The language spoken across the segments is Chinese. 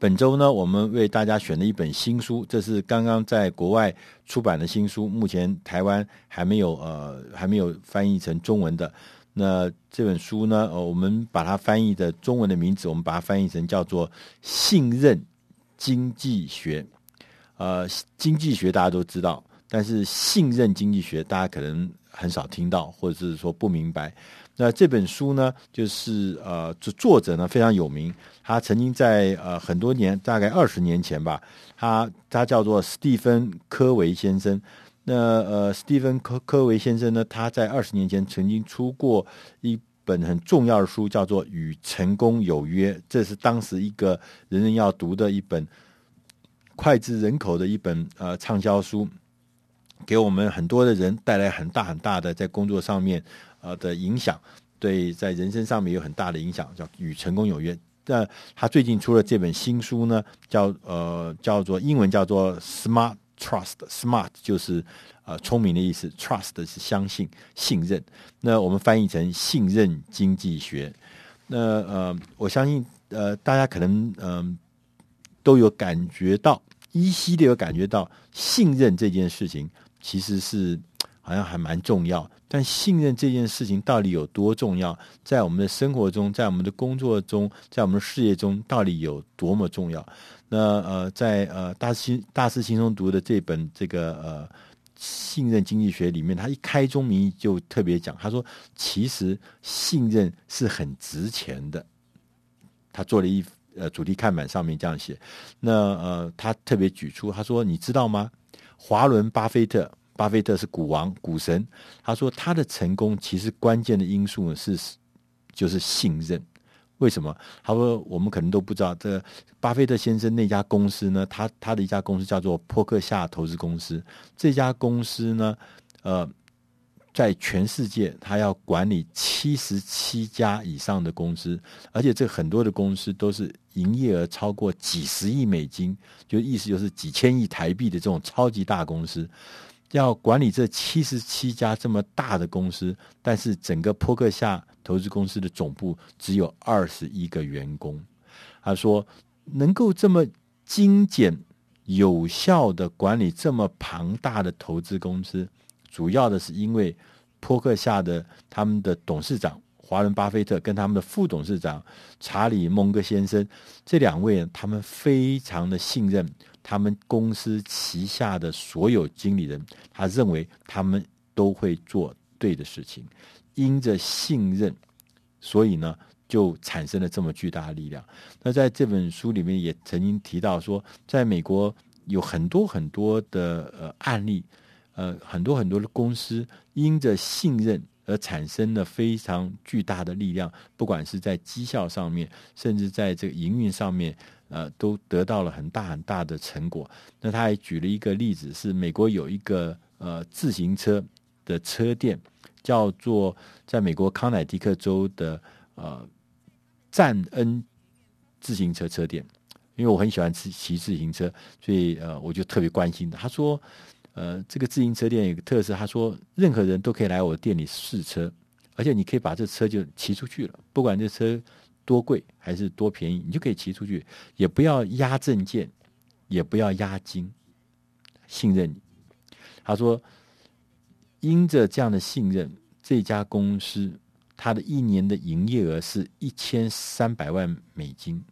本周呢，我们为大家选了一本新书，这是刚刚在国外出版的新书，目前台湾还没有呃还没有翻译成中文的。那这本书呢，呃，我们把它翻译的中文的名字，我们把它翻译成叫做《信任经济学》。呃，经济学大家都知道，但是信任经济学大家可能很少听到，或者是说不明白。那这本书呢，就是呃，这作者呢非常有名，他曾经在呃很多年，大概二十年前吧，他他叫做史蒂芬·科维先生。那呃，史蒂芬·科科维先生呢，他在二十年前曾经出过一本很重要的书，叫做《与成功有约》，这是当时一个人人要读的一本脍炙人口的一本呃畅销书，给我们很多的人带来很大很大的在工作上面。呃的影响，对在人生上面有很大的影响，叫与成功有约。那他最近出了这本新书呢，叫呃叫做英文叫做 Smart Trust，Smart 就是呃聪明的意思，Trust 是相信信任。那我们翻译成信任经济学。那呃我相信呃大家可能嗯、都有感觉到，依稀的有感觉到信任这件事情其实是。好像还蛮重要，但信任这件事情到底有多重要？在我们的生活中，在我们的工作中，在我们的事业中，到底有多么重要？那呃，在呃大师大师轻松读的这本这个呃信任经济学里面，他一开宗明义就特别讲，他说其实信任是很值钱的。他做了一呃主题看板上面这样写。那呃，他特别举出，他说你知道吗？华伦巴菲特。巴菲特是股王、股神。他说他的成功其实关键的因素呢是就是信任。为什么？他说我们可能都不知道，这巴菲特先生那家公司呢，他他的一家公司叫做波克夏投资公司。这家公司呢，呃，在全世界他要管理七十七家以上的公司，而且这很多的公司都是营业额超过几十亿美金，就意思就是几千亿台币的这种超级大公司。要管理这七十七家这么大的公司，但是整个波克夏投资公司的总部只有二十一个员工。他说，能够这么精简、有效的管理这么庞大的投资公司，主要的是因为波克夏的他们的董事长华伦巴菲特跟他们的副董事长查理蒙格先生这两位，他们非常的信任。他们公司旗下的所有经理人，他认为他们都会做对的事情，因着信任，所以呢，就产生了这么巨大的力量。那在这本书里面也曾经提到说，在美国有很多很多的呃案例，呃，很多很多的公司因着信任而产生了非常巨大的力量，不管是在绩效上面，甚至在这个营运上面。呃，都得到了很大很大的成果。那他还举了一个例子，是美国有一个呃自行车的车店，叫做在美国康乃狄克州的呃赞恩自行车车店。因为我很喜欢骑骑自行车，所以呃我就特别关心的。他说，呃，这个自行车店有个特色，他说任何人都可以来我店里试车，而且你可以把这车就骑出去了，不管这车。多贵还是多便宜，你就可以骑出去，也不要押证件，也不要押金，信任你。他说，因着这样的信任，这家公司他的一年的营业额是一千三百万美金，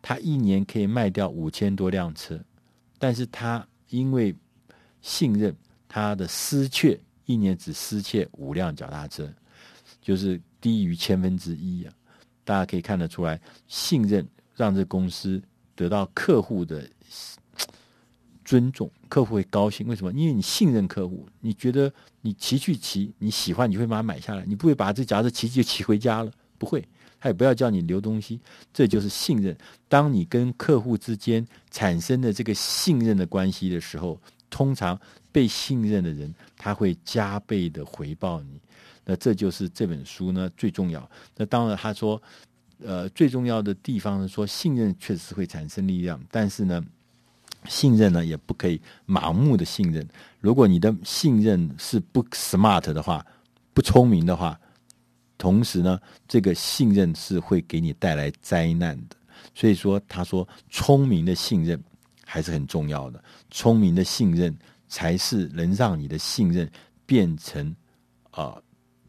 他一年可以卖掉五千多辆车，但是他因为信任，他的失窃一年只失窃五辆脚踏车，就是低于千分之一啊。大家可以看得出来，信任让这公司得到客户的尊重，客户会高兴。为什么？因为你信任客户，你觉得你骑去骑，你喜欢，你会把它买下来，你不会把这假设骑就骑回家了，不会，他也不要叫你留东西，这就是信任。当你跟客户之间产生的这个信任的关系的时候，通常被信任的人他会加倍的回报你。那这就是这本书呢最重要。那当然他说，呃，最重要的地方是说，信任确实会产生力量，但是呢，信任呢也不可以盲目的信任。如果你的信任是不 smart 的话，不聪明的话，同时呢，这个信任是会给你带来灾难的。所以说，他说聪明的信任还是很重要的，聪明的信任才是能让你的信任变成啊、呃、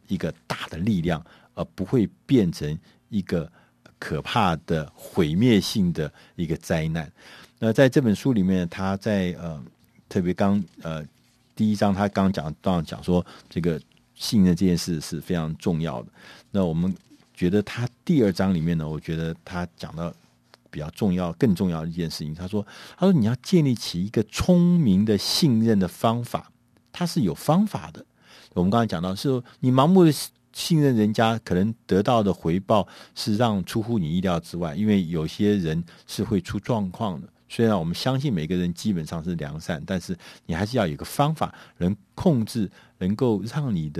一个大的力量，而不会变成一个可怕的毁灭性的一个灾难。那在这本书里面，他在呃特别刚呃第一章他刚讲到讲说这个信任这件事是非常重要的。那我们觉得他第二章里面呢，我觉得他讲到比较重要、更重要的一件事情。他说：“他说你要建立起一个聪明的信任的方法，它是有方法的。我们刚才讲到，是你盲目的信任人家，可能得到的回报是让出乎你意料之外，因为有些人是会出状况的。”虽然我们相信每个人基本上是良善，但是你还是要有个方法，能控制，能够让你。